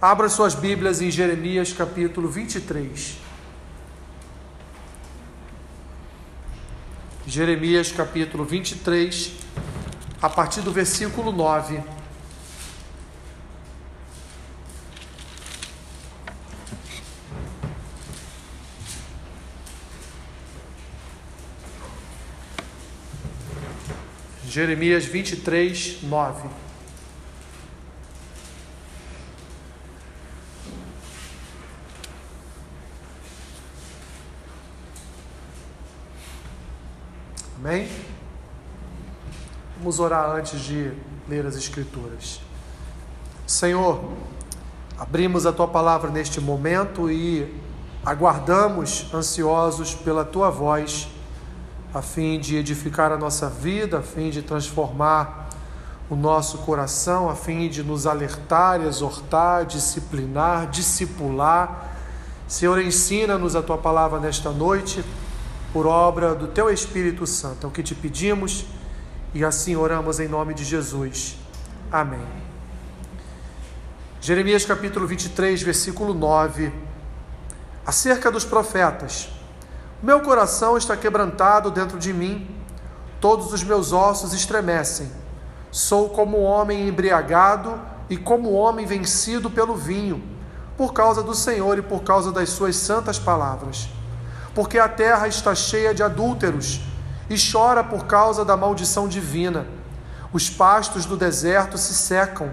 Abra suas Bíblias em Jeremias capítulo 23. Jeremias capítulo 23, a partir do versículo 9. Jeremias 23, 9. Amém? Vamos orar antes de ler as Escrituras. Senhor, abrimos a tua palavra neste momento e aguardamos ansiosos pela tua voz, a fim de edificar a nossa vida, a fim de transformar o nosso coração, a fim de nos alertar, exortar, disciplinar, discipular. Senhor, ensina-nos a tua palavra nesta noite por obra do Teu Espírito Santo. É o que te pedimos e assim oramos em nome de Jesus. Amém. Jeremias capítulo 23, versículo 9. Acerca dos profetas. Meu coração está quebrantado dentro de mim, todos os meus ossos estremecem. Sou como homem embriagado e como homem vencido pelo vinho, por causa do Senhor e por causa das suas santas palavras porque a terra está cheia de adúlteros e chora por causa da maldição divina. Os pastos do deserto se secam,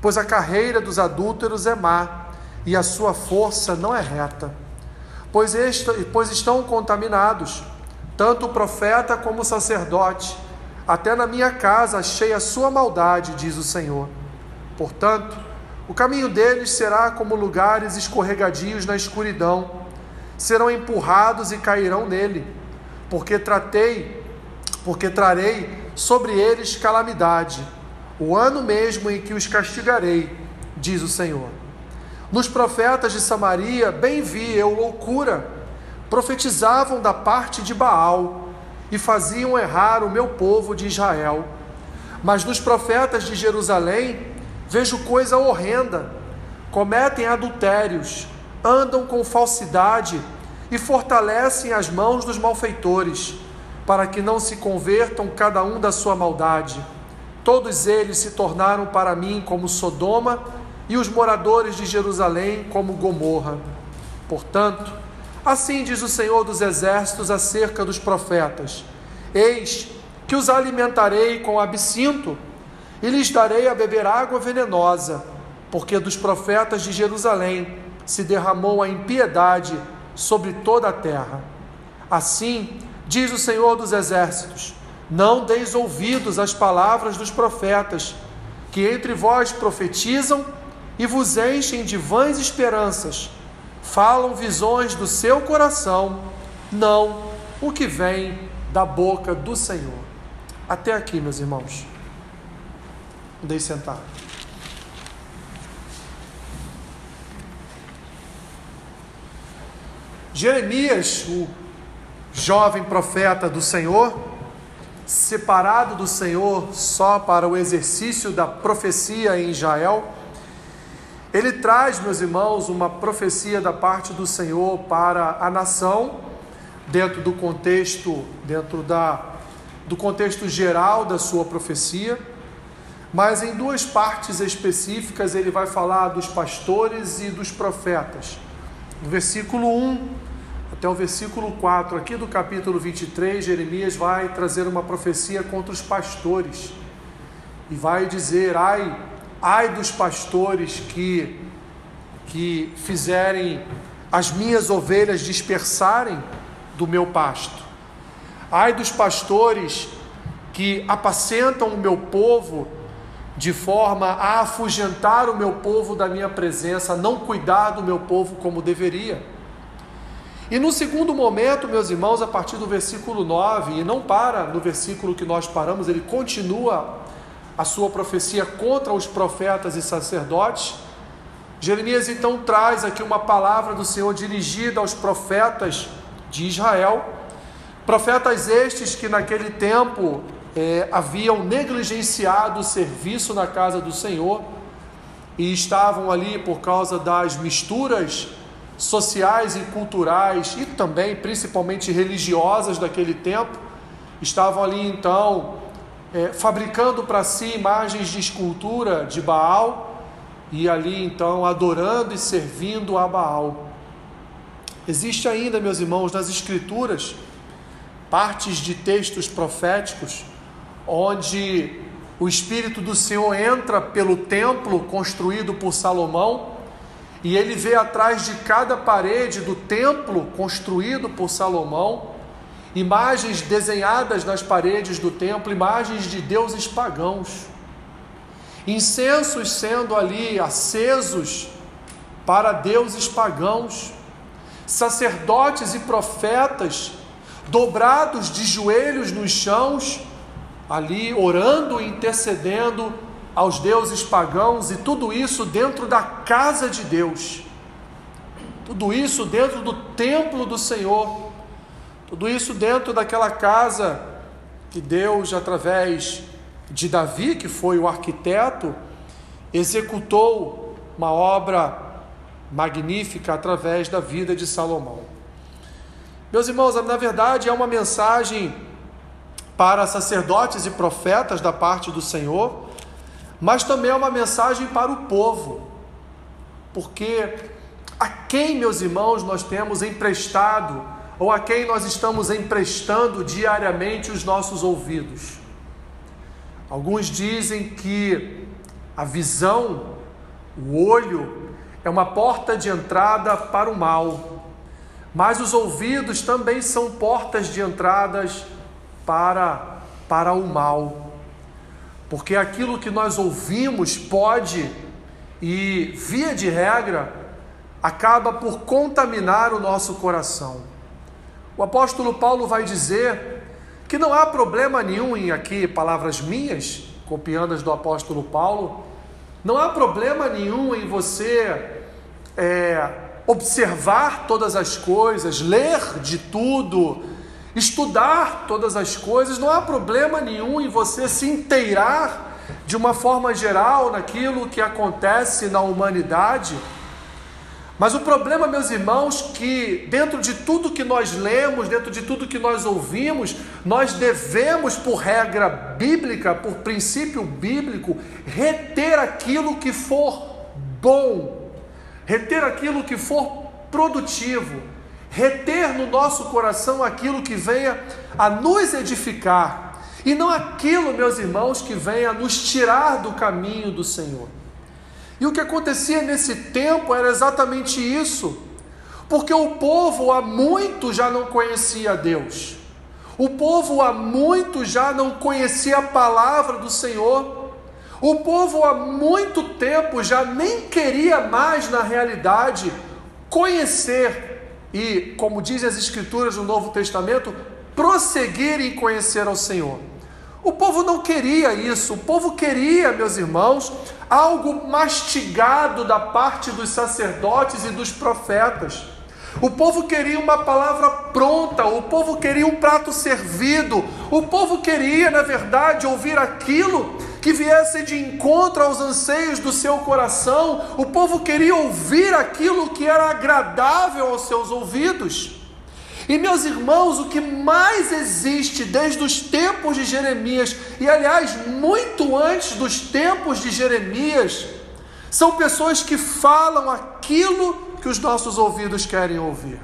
pois a carreira dos adúlteros é má e a sua força não é reta. Pois, pois estão contaminados, tanto o profeta como o sacerdote, até na minha casa achei a sua maldade, diz o Senhor. Portanto, o caminho deles será como lugares escorregadios na escuridão serão empurrados e cairão nele, porque tratei, porque trarei sobre eles calamidade, o ano mesmo em que os castigarei, diz o Senhor. Nos profetas de Samaria, bem vi eu loucura, profetizavam da parte de Baal e faziam errar o meu povo de Israel. Mas nos profetas de Jerusalém, vejo coisa horrenda, cometem adultérios, andam com falsidade e fortalecem as mãos dos malfeitores, para que não se convertam cada um da sua maldade. Todos eles se tornaram para mim como Sodoma e os moradores de Jerusalém como Gomorra. Portanto, assim diz o Senhor dos Exércitos acerca dos profetas: Eis que os alimentarei com absinto e lhes darei a beber água venenosa, porque dos profetas de Jerusalém se derramou a impiedade sobre toda a terra. Assim, diz o Senhor dos Exércitos: Não deis ouvidos às palavras dos profetas, que entre vós profetizam e vos enchem de vãs esperanças, falam visões do seu coração, não o que vem da boca do Senhor. Até aqui, meus irmãos. Deixe sentar. Jeremias, o jovem profeta do Senhor, separado do Senhor só para o exercício da profecia em Israel, ele traz, meus irmãos, uma profecia da parte do Senhor para a nação, dentro do contexto, dentro da, do contexto geral da sua profecia, mas em duas partes específicas ele vai falar dos pastores e dos profetas. No versículo 1 até o versículo 4, aqui do capítulo 23, Jeremias vai trazer uma profecia contra os pastores e vai dizer: ai, ai dos pastores que, que fizerem as minhas ovelhas dispersarem do meu pasto, ai dos pastores que apacentam o meu povo de forma a afugentar o meu povo da minha presença, não cuidar do meu povo como deveria. E no segundo momento, meus irmãos, a partir do versículo 9, e não para no versículo que nós paramos, ele continua a sua profecia contra os profetas e sacerdotes. Jeremias então traz aqui uma palavra do Senhor dirigida aos profetas de Israel, profetas estes que naquele tempo é, haviam negligenciado o serviço na casa do Senhor, e estavam ali por causa das misturas sociais e culturais e também principalmente religiosas daquele tempo, estavam ali então é, fabricando para si imagens de escultura de Baal e ali então adorando e servindo a Baal. Existe ainda, meus irmãos, nas Escrituras, partes de textos proféticos onde o Espírito do Senhor entra pelo templo construído por Salomão e ele vê atrás de cada parede do templo construído por Salomão imagens desenhadas nas paredes do templo, imagens de deuses pagãos, incensos sendo ali acesos para deuses pagãos, sacerdotes e profetas dobrados de joelhos nos chãos, ali orando e intercedendo aos deuses pagãos, e tudo isso dentro da casa de Deus, tudo isso dentro do templo do Senhor. Tudo isso dentro daquela casa que Deus, através de Davi, que foi o arquiteto, executou uma obra magnífica através da vida de Salomão. Meus irmãos, na verdade é uma mensagem para sacerdotes e profetas da parte do Senhor, mas também é uma mensagem para o povo, porque a quem, meus irmãos, nós temos emprestado ou a quem nós estamos emprestando diariamente os nossos ouvidos. Alguns dizem que a visão, o olho, é uma porta de entrada para o mal, mas os ouvidos também são portas de entradas para, para o mal, porque aquilo que nós ouvimos pode e, via de regra, acaba por contaminar o nosso coração. O apóstolo Paulo vai dizer que não há problema nenhum em aqui palavras minhas, copiando as do apóstolo Paulo, não há problema nenhum em você é, observar todas as coisas, ler de tudo, estudar todas as coisas, não há problema nenhum em você se inteirar de uma forma geral naquilo que acontece na humanidade. Mas o problema, meus irmãos, que dentro de tudo que nós lemos, dentro de tudo que nós ouvimos, nós devemos, por regra bíblica, por princípio bíblico, reter aquilo que for bom, reter aquilo que for produtivo, reter no nosso coração aquilo que venha a nos edificar, e não aquilo, meus irmãos, que venha nos tirar do caminho do Senhor. E o que acontecia nesse tempo era exatamente isso, porque o povo há muito já não conhecia Deus, o povo há muito já não conhecia a palavra do Senhor, o povo há muito tempo já nem queria mais, na realidade, conhecer e, como dizem as Escrituras do Novo Testamento, prosseguir em conhecer ao Senhor. O povo não queria isso, o povo queria, meus irmãos, algo mastigado da parte dos sacerdotes e dos profetas. O povo queria uma palavra pronta, o povo queria um prato servido, o povo queria, na verdade, ouvir aquilo que viesse de encontro aos anseios do seu coração, o povo queria ouvir aquilo que era agradável aos seus ouvidos. E meus irmãos, o que mais existe desde os tempos de Jeremias, e aliás, muito antes dos tempos de Jeremias, são pessoas que falam aquilo que os nossos ouvidos querem ouvir.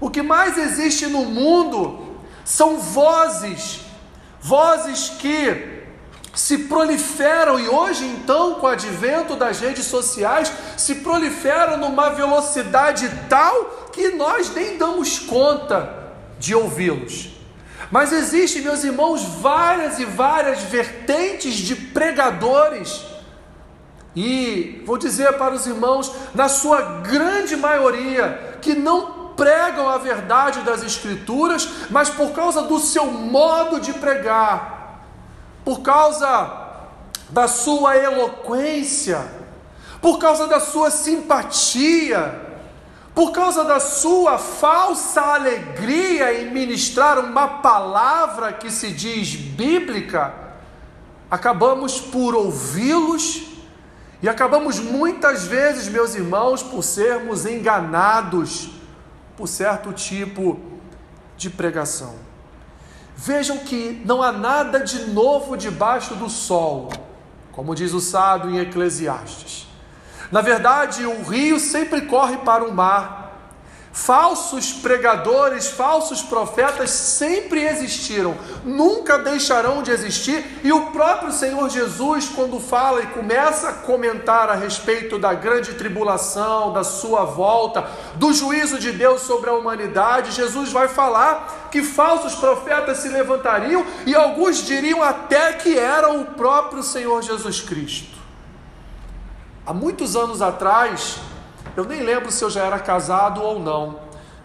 O que mais existe no mundo são vozes, vozes que se proliferam e hoje então, com o advento das redes sociais, se proliferam numa velocidade tal que nós nem damos conta de ouvi-los. Mas existem, meus irmãos, várias e várias vertentes de pregadores. E vou dizer para os irmãos, na sua grande maioria, que não pregam a verdade das Escrituras, mas por causa do seu modo de pregar, por causa da sua eloquência, por causa da sua simpatia, por causa da sua falsa alegria em ministrar uma palavra que se diz bíblica, acabamos por ouvi-los E acabamos muitas vezes, meus irmãos, por sermos enganados por certo tipo de pregação. Vejam que não há nada de novo debaixo do sol, como diz o sábio em Eclesiastes. Na verdade, o rio sempre corre para o mar Falsos pregadores, falsos profetas sempre existiram, nunca deixarão de existir, e o próprio Senhor Jesus, quando fala e começa a comentar a respeito da grande tribulação, da sua volta, do juízo de Deus sobre a humanidade, Jesus vai falar que falsos profetas se levantariam e alguns diriam até que era o próprio Senhor Jesus Cristo. Há muitos anos atrás, eu nem lembro se eu já era casado ou não,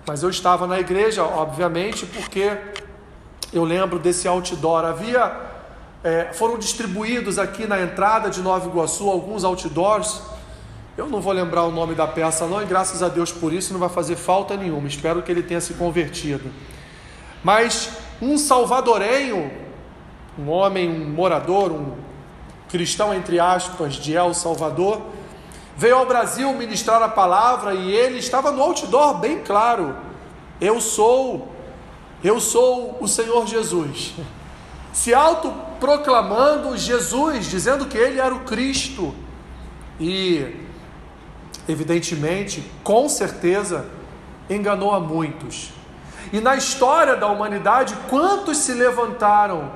mas eu estava na igreja, obviamente, porque eu lembro desse outdoor. Havia, é, foram distribuídos aqui na entrada de Nova Iguaçu alguns outdoors. Eu não vou lembrar o nome da peça, não, e graças a Deus por isso não vai fazer falta nenhuma. Espero que ele tenha se convertido. Mas um salvadorenho, um homem, um morador, um cristão, entre aspas, de El Salvador, veio ao Brasil ministrar a palavra e ele estava no outdoor bem claro: Eu sou, eu sou o Senhor Jesus. Se autoproclamando Jesus, dizendo que ele era o Cristo. E, evidentemente, com certeza, enganou a muitos. E na história da humanidade, quantos se levantaram,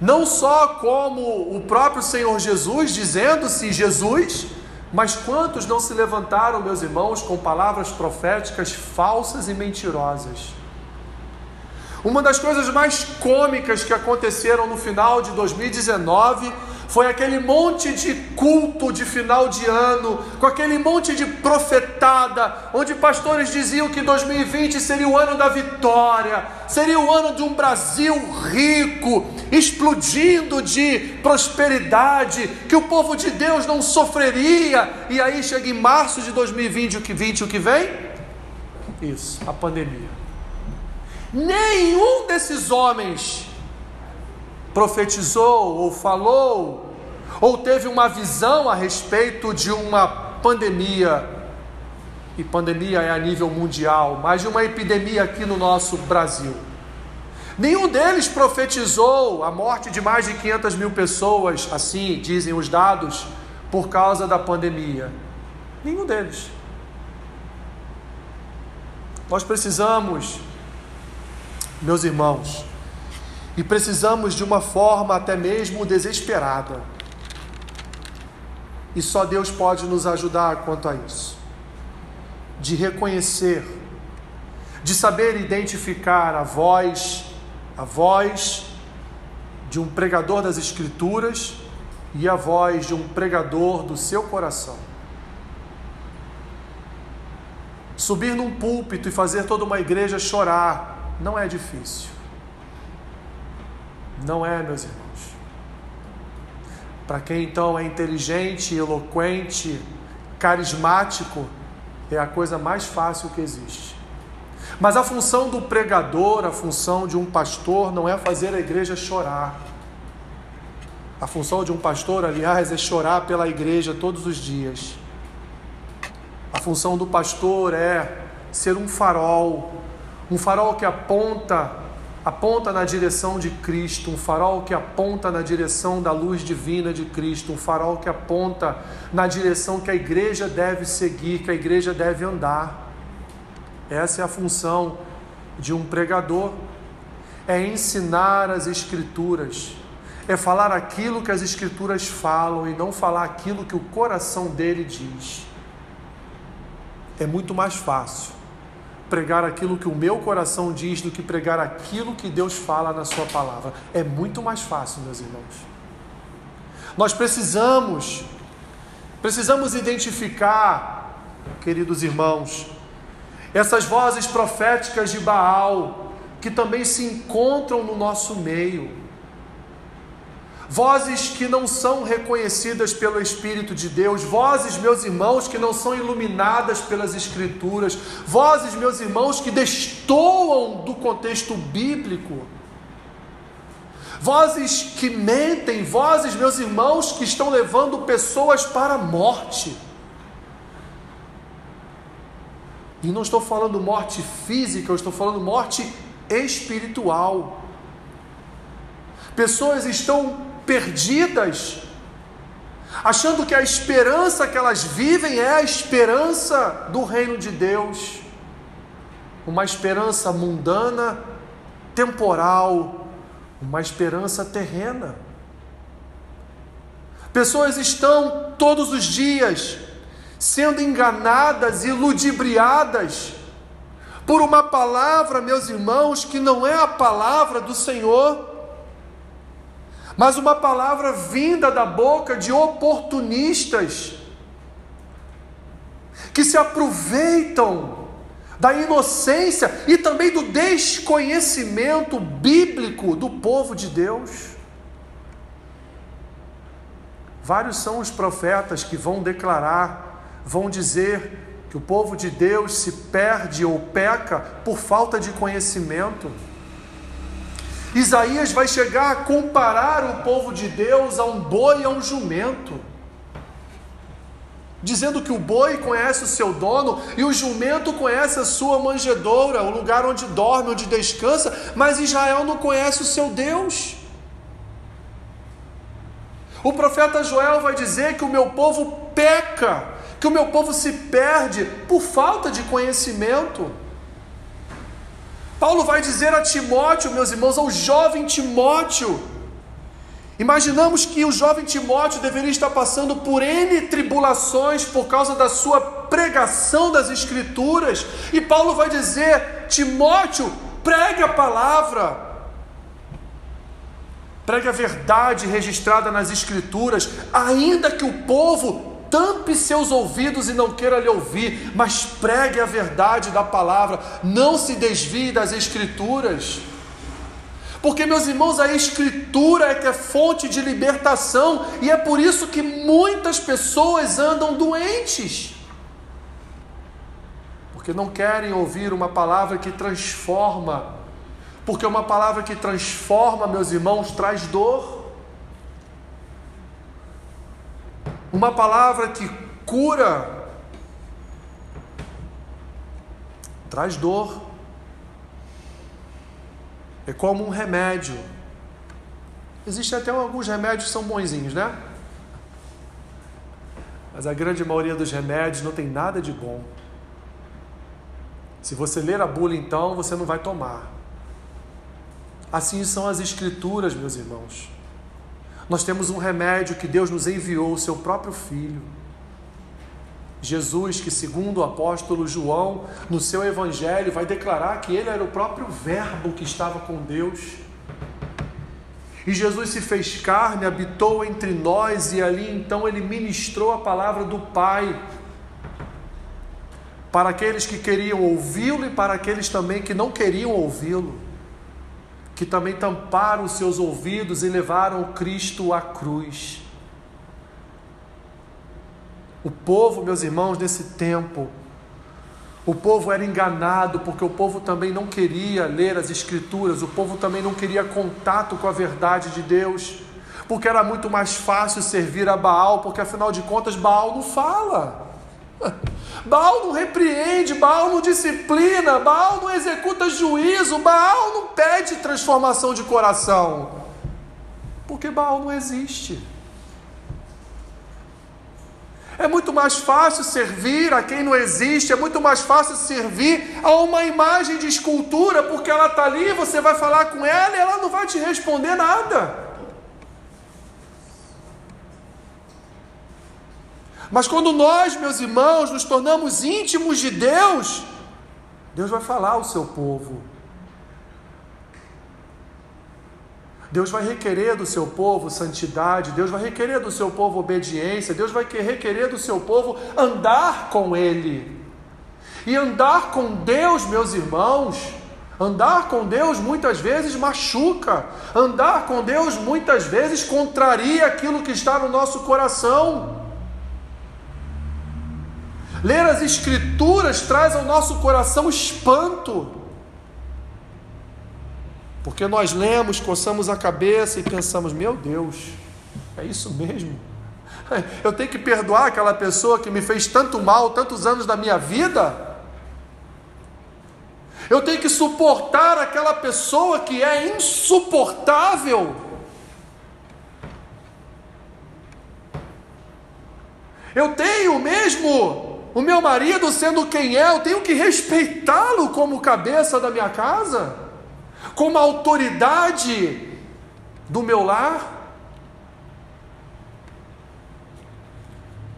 não só como o próprio Senhor Jesus, dizendo-se Jesus, mas quantos não se levantaram, meus irmãos, com palavras proféticas falsas e mentirosas? Uma das coisas mais cômicas que aconteceram no final de 2019 foi aquele monte de culto de final de ano, com aquele monte de profetada, onde pastores diziam que 2020 seria o ano da vitória, seria o ano de um Brasil rico, explodindo de prosperidade, que o povo de Deus não sofreria, e aí chega em março de 2020, o que 20, o que vem? Isso, a pandemia. Nenhum desses homens profetizou ou falou ou teve uma visão a respeito de uma pandemia, e pandemia é a nível mundial, mas de uma epidemia aqui no nosso Brasil. Nenhum deles profetizou a morte de mais de 500 mil pessoas, assim dizem os dados, por causa da pandemia. Nenhum deles. Nós precisamos, meus irmãos, e precisamos de uma forma até mesmo desesperada. E só Deus pode nos ajudar quanto a isso. De reconhecer, de saber identificar a voz, a voz de um pregador das Escrituras e a voz de um pregador do seu coração. Subir num púlpito e fazer toda uma igreja chorar não é difícil. Não é, meus irmãos. Para quem então é inteligente, eloquente, carismático, é a coisa mais fácil que existe. Mas a função do pregador, a função de um pastor, não é fazer a igreja chorar. A função de um pastor, aliás, é chorar pela igreja todos os dias. A função do pastor é ser um farol, um farol que aponta aponta na direção de Cristo, um farol que aponta na direção da luz divina de Cristo, um farol que aponta na direção que a igreja deve seguir, que a igreja deve andar. Essa é a função de um pregador. É ensinar as escrituras, é falar aquilo que as escrituras falam e não falar aquilo que o coração dele diz. É muito mais fácil pregar aquilo que o meu coração diz do que pregar aquilo que Deus fala na Sua palavra. É muito mais fácil, meus irmãos. Nós precisamos, precisamos identificar, queridos irmãos, essas vozes proféticas de Baal que também se encontram no nosso meio vozes que não são reconhecidas pelo Espírito de Deus, vozes, meus irmãos, que não são iluminadas pelas Escrituras, vozes, meus irmãos, que destoam do contexto bíblico, vozes que mentem, vozes, meus irmãos, que estão levando pessoas para a morte. E não estou falando morte física, eu estou falando morte espiritual. Pessoas estão perdidas, achando que a esperança que elas vivem é a esperança do reino de Deus, uma esperança mundana, temporal, uma esperança terrena. Pessoas estão todos os dias sendo enganadas e ludibriadas por uma palavra, meus irmãos, que não é a palavra do Senhor, mas uma palavra vinda da boca de oportunistas que se aproveitam da inocência e também do desconhecimento bíblico do povo de Deus. Vários são os profetas que vão declarar, vão dizer que o povo de Deus se perde ou peca por falta de conhecimento. Isaías vai chegar a comparar o povo de Deus a um boi e a um jumento, dizendo que o boi conhece o seu dono e o jumento conhece a sua manjedoura, o lugar onde dorme, onde descansa, mas Israel não conhece o seu Deus. O profeta Joel vai dizer que o meu povo peca que o meu povo se perde por falta de conhecimento. Paulo vai dizer a Timóteo, meus irmãos, ao jovem Timóteo, Imaginamos que o jovem Timóteo deveria estar passando por N tribulações por causa da sua pregação das Escrituras, e Paulo vai dizer: Timóteo, pregue a palavra, pregue a verdade registrada nas Escrituras, ainda que o povo tampe seus ouvidos e não queira lhe ouvir, mas pregue a verdade da palavra, não se desvie das Escrituras. Porque, meus irmãos, a Escritura é que é fonte de libertação, e é por isso que muitas pessoas andam doentes. Porque não querem ouvir uma palavra que transforma, porque uma palavra que transforma, meus irmãos, traz dor. Uma palavra que cura, traz dor. É como um remédio. Existem até alguns remédios que são bonzinhos, né? Mas a grande maioria dos remédios não tem nada de bom. Se você ler a bula, então, você não vai tomar. Assim são as escrituras, meus irmãos. Nós temos um remédio que Deus nos enviou, o seu próprio Filho. Jesus, que segundo o apóstolo João, no seu evangelho, vai declarar que ele era o próprio Verbo que estava com Deus. E Jesus se fez carne, habitou entre nós, e ali então ele ministrou a palavra do Pai para aqueles que queriam ouvi-lo e para aqueles também que não queriam ouvi-lo que também tamparam os seus ouvidos e levaram Cristo à cruz. O povo, meus irmãos, nesse tempo, o povo era enganado porque o povo também não queria ler as Escrituras, o povo também não queria contato com a verdade de Deus, porque era muito mais fácil servir a Baal, porque afinal de contas Baal não fala. Baal não repreende, Baal não disciplina, Baal não executa juízo, Baal não pede transformação de coração. Porque Baal não existe. É muito mais fácil servir a quem não existe, é muito mais fácil servir a uma imagem de escultura, porque ela está ali, você vai falar com ela e ela não vai te responder nada. Mas quando nós, meus irmãos, nos tornamos íntimos de Deus, Deus vai falar ao seu povo. Deus vai requerer do seu povo santidade, Deus vai requerer do seu povo obediência, Deus vai requerer do seu povo andar com Ele. E andar com Deus, meus irmãos, andar com Deus muitas vezes machuca, andar com Deus muitas vezes contraria aquilo que está no nosso coração. Ler as Escrituras traz ao nosso coração espanto. Porque nós lemos, coçamos a cabeça e pensamos: meu Deus, é isso mesmo? Eu tenho que perdoar aquela pessoa que me fez tanto mal tantos anos da minha vida? Eu tenho que suportar aquela pessoa que é insuportável? Eu tenho mesmo o meu marido sendo quem é, eu tenho que respeitá-lo como cabeça da minha casa, como autoridade do meu lar.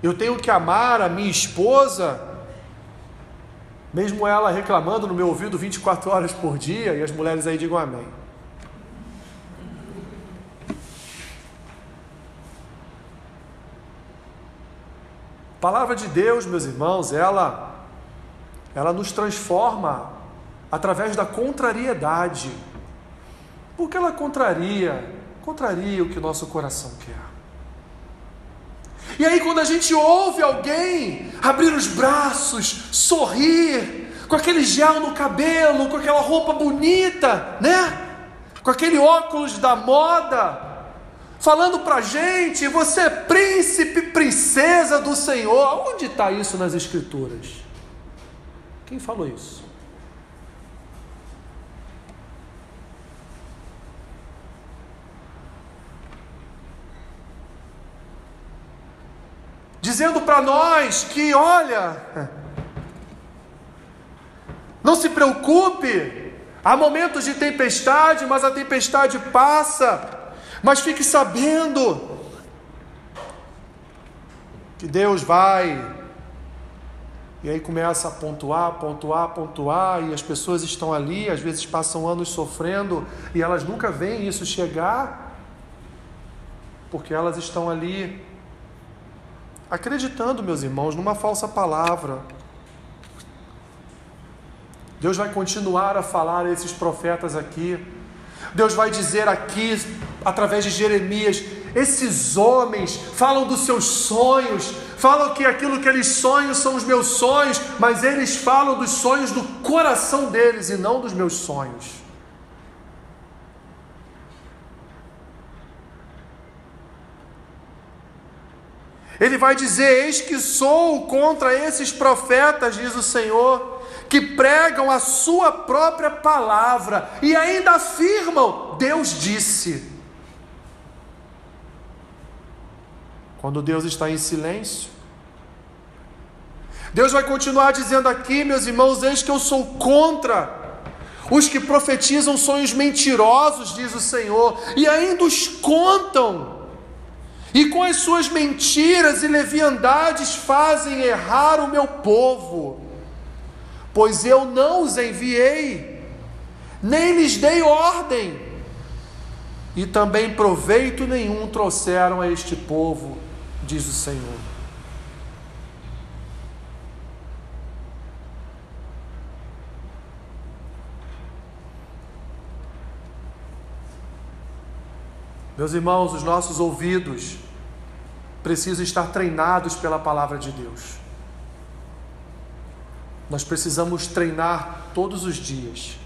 Eu tenho que amar a minha esposa, mesmo ela reclamando no meu ouvido 24 horas por dia, e as mulheres aí digam amém. Palavra de Deus, meus irmãos, ela ela nos transforma através da contrariedade. Porque ela contraria, contraria o que nosso coração quer. E aí, quando a gente ouve alguém abrir os braços, sorrir, com aquele gel no cabelo, com aquela roupa bonita, né? Com aquele óculos da moda, falando para a gente: você é príncipe, princesa do Senhor. Onde está isso nas Escrituras? Quem falou isso? Dizendo para nós que, olha, não se preocupe, há momentos de tempestade, mas a tempestade passa. Mas fique sabendo que Deus vai. E aí começa a pontuar, pontuar, pontuar, e as pessoas estão ali, às vezes passam anos sofrendo e elas nunca veem isso chegar, porque elas estão ali acreditando, meus irmãos, numa falsa palavra. Deus vai continuar a falar a esses profetas aqui. Deus vai dizer aqui, através de Jeremias, esses homens falam dos seus sonhos, falam que aquilo que eles sonham são os meus sonhos, mas eles falam dos sonhos do coração deles e não dos meus sonhos. Ele vai dizer: Eis que sou contra esses profetas, diz o Senhor que pregam a sua própria palavra e ainda afirmam: Deus disse. Quando Deus está em silêncio, Deus vai continuar dizendo aqui, meus irmãos, eis que eu sou contra os que profetizam sonhos mentirosos, diz o Senhor, e ainda os contam. E com as suas mentiras e leviandades fazem errar o meu povo pois eu não os enviei, nem lhes dei ordem, e também proveito nenhum trouxeram a este povo, diz o Senhor. Meus irmãos, os nossos ouvidos precisam estar treinados pela palavra de Deus. Nós precisamos treinar todos os dias.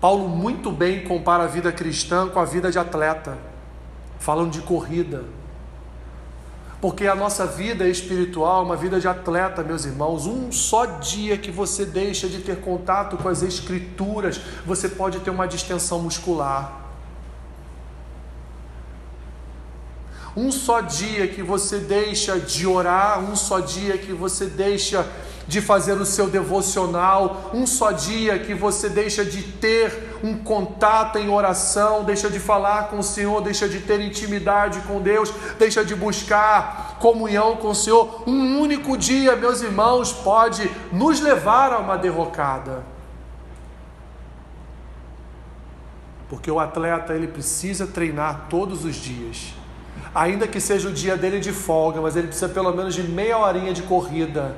Paulo muito bem compara a vida cristã com a vida de atleta, falando de corrida. Porque a nossa vida espiritual é uma vida de atleta, meus irmãos. Um só dia que você deixa de ter contato com as Escrituras, você pode ter uma distensão muscular. Um só dia que você deixa de orar, um só dia que você deixa de fazer o seu devocional, um só dia que você deixa de ter um contato em oração, deixa de falar com o Senhor, deixa de ter intimidade com Deus, deixa de buscar comunhão com o Senhor. Um único dia, meus irmãos, pode nos levar a uma derrocada. Porque o atleta ele precisa treinar todos os dias. Ainda que seja o dia dele de folga, mas ele precisa pelo menos de meia horinha de corrida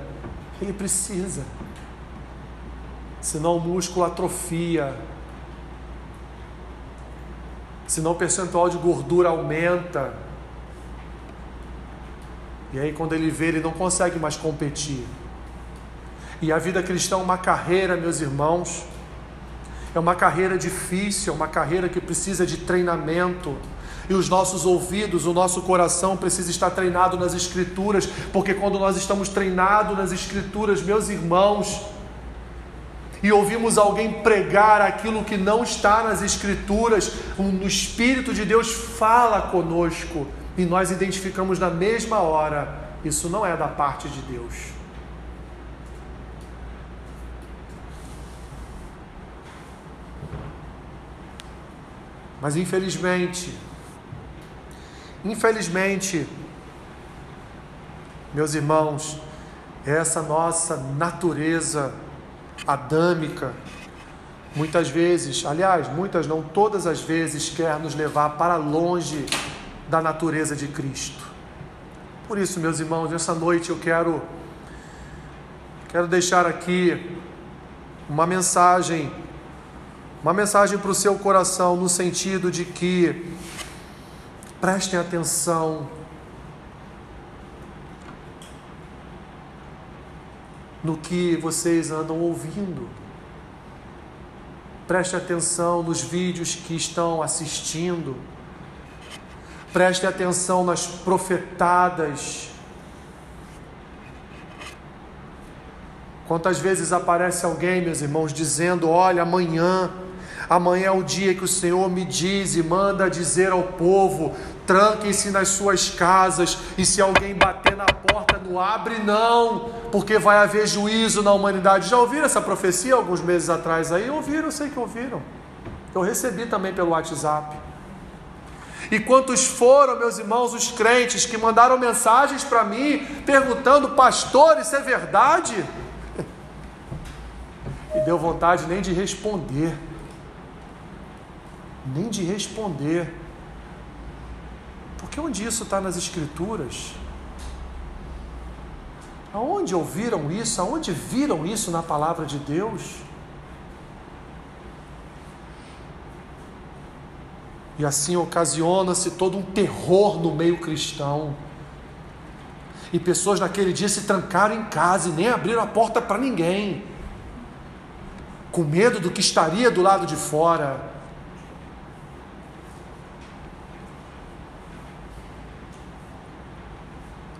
ele precisa. Senão o músculo atrofia. Senão o percentual de gordura aumenta. E aí, quando ele vê, ele não consegue mais competir. E a vida cristã é uma carreira, meus irmãos. É uma carreira difícil, é uma carreira que precisa de treinamento. E os nossos ouvidos, o nosso coração precisa estar treinado nas Escrituras, porque quando nós estamos treinados nas Escrituras, meus irmãos, e ouvimos alguém pregar aquilo que não está nas Escrituras, o Espírito de Deus fala conosco e nós identificamos na mesma hora: isso não é da parte de Deus. Mas infelizmente, infelizmente, meus irmãos, essa nossa natureza adâmica, muitas vezes, aliás, muitas não, todas as vezes, quer nos levar para longe da natureza de Cristo. Por isso, meus irmãos, nessa noite eu quero quero deixar aqui uma mensagem uma mensagem para o seu coração no sentido de que prestem atenção no que vocês andam ouvindo. Preste atenção nos vídeos que estão assistindo. Preste atenção nas profetadas. Quantas vezes aparece alguém, meus irmãos, dizendo: Olha, amanhã Amanhã é o dia que o Senhor me diz e manda dizer ao povo: tranquem-se nas suas casas, e se alguém bater na porta, não abre, não, porque vai haver juízo na humanidade. Já ouviram essa profecia alguns meses atrás aí? Ouviram, sei que ouviram. Eu recebi também pelo WhatsApp. E quantos foram, meus irmãos, os crentes que mandaram mensagens para mim perguntando, pastor, isso é verdade? E deu vontade nem de responder nem de responder. Porque onde isso está nas Escrituras? Aonde ouviram isso? Aonde viram isso na palavra de Deus? E assim ocasiona-se todo um terror no meio cristão. E pessoas naquele dia se trancaram em casa e nem abriram a porta para ninguém, com medo do que estaria do lado de fora.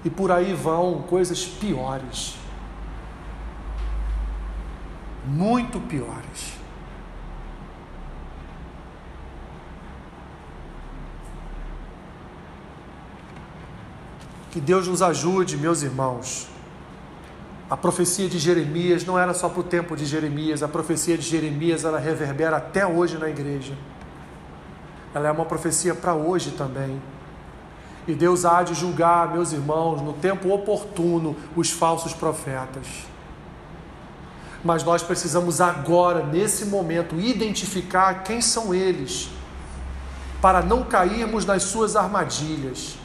E por aí vão coisas piores. Muito piores. Que Deus nos ajude, meus irmãos. A profecia de Jeremias não era só para o tempo de Jeremias, a profecia de Jeremias ela reverbera até hoje na igreja. Ela é uma profecia para hoje também. E Deus há de julgar, meus irmãos, no tempo oportuno, os falsos profetas. Mas nós precisamos agora, nesse momento, identificar quem são eles, para não cairmos nas suas armadilhas.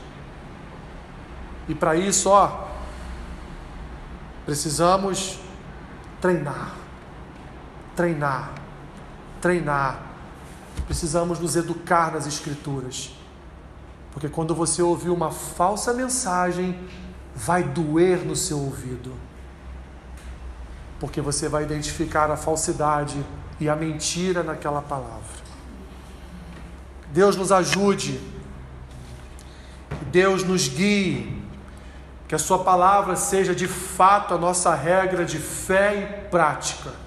E para isso, ó, precisamos treinar, treinar, treinar. Precisamos nos educar nas Escrituras porque quando você ouvir uma falsa mensagem, vai doer no seu ouvido. Porque você vai identificar a falsidade e a mentira naquela palavra. Deus nos ajude, Deus nos guie, que a Sua palavra seja de fato a nossa regra de fé e prática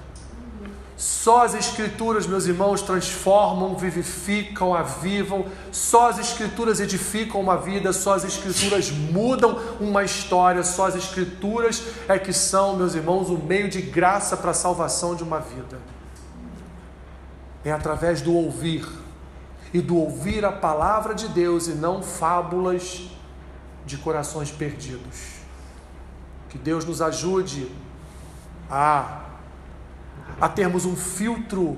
só as Escrituras, meus irmãos, transformam, vivificam, avivam. Só as Escrituras edificam uma vida, só as Escrituras mudam uma história. Só as Escrituras é que são, meus irmãos, o meio de graça para a salvação de uma vida. É através do ouvir e do ouvir a palavra de Deus e não fábulas de corações perdidos. Que Deus nos ajude a a termos um filtro,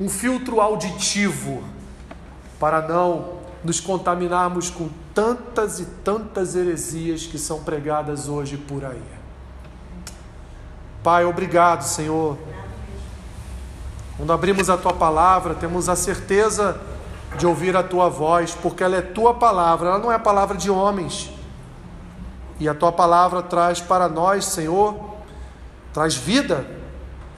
um filtro auditivo, para não nos contaminarmos com tantas e tantas heresias que são pregadas hoje por aí. Pai, obrigado, Senhor. Quando abrimos a tua palavra, temos a certeza de ouvir a tua voz, porque ela é tua palavra, ela não é palavra de homens. E a tua palavra traz para nós, Senhor, traz vida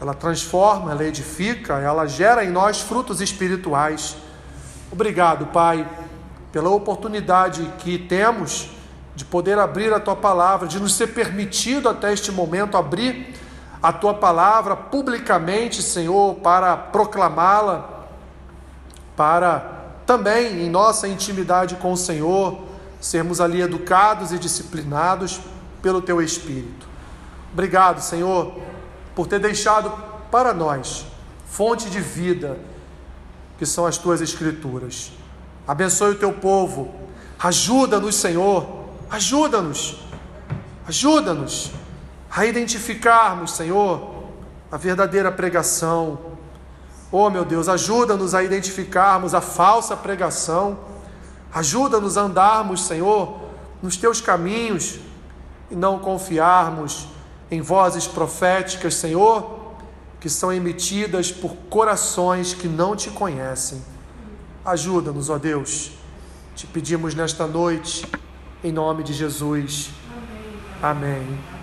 ela transforma, ela edifica, ela gera em nós frutos espirituais. Obrigado, Pai, pela oportunidade que temos de poder abrir a tua palavra, de nos ser permitido até este momento abrir a tua palavra publicamente, Senhor, para proclamá-la, para também em nossa intimidade com o Senhor, sermos ali educados e disciplinados pelo teu Espírito. Obrigado, Senhor, por ter deixado para nós fonte de vida, que são as tuas Escrituras. Abençoe o teu povo, ajuda-nos, Senhor, ajuda-nos, ajuda-nos a identificarmos, Senhor, a verdadeira pregação. Oh, meu Deus, ajuda-nos a identificarmos a falsa pregação. Ajuda-nos a andarmos, Senhor, nos teus caminhos e não confiarmos em vozes proféticas, Senhor, que são emitidas por corações que não te conhecem. Ajuda-nos, ó Deus. Te pedimos nesta noite, em nome de Jesus. Amém. Amém.